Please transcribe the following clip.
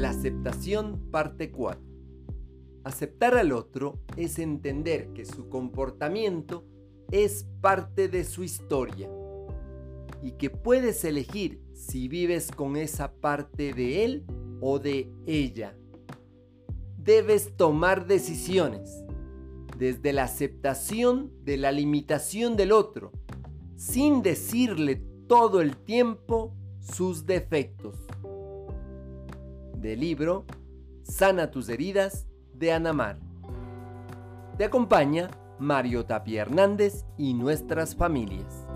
La aceptación parte 4. Aceptar al otro es entender que su comportamiento es parte de su historia y que puedes elegir si vives con esa parte de él o de ella. Debes tomar decisiones desde la aceptación de la limitación del otro, sin decirle todo el tiempo sus defectos. Del libro Sana tus heridas de Anamar. Te acompaña Mario Tapia Hernández y nuestras familias.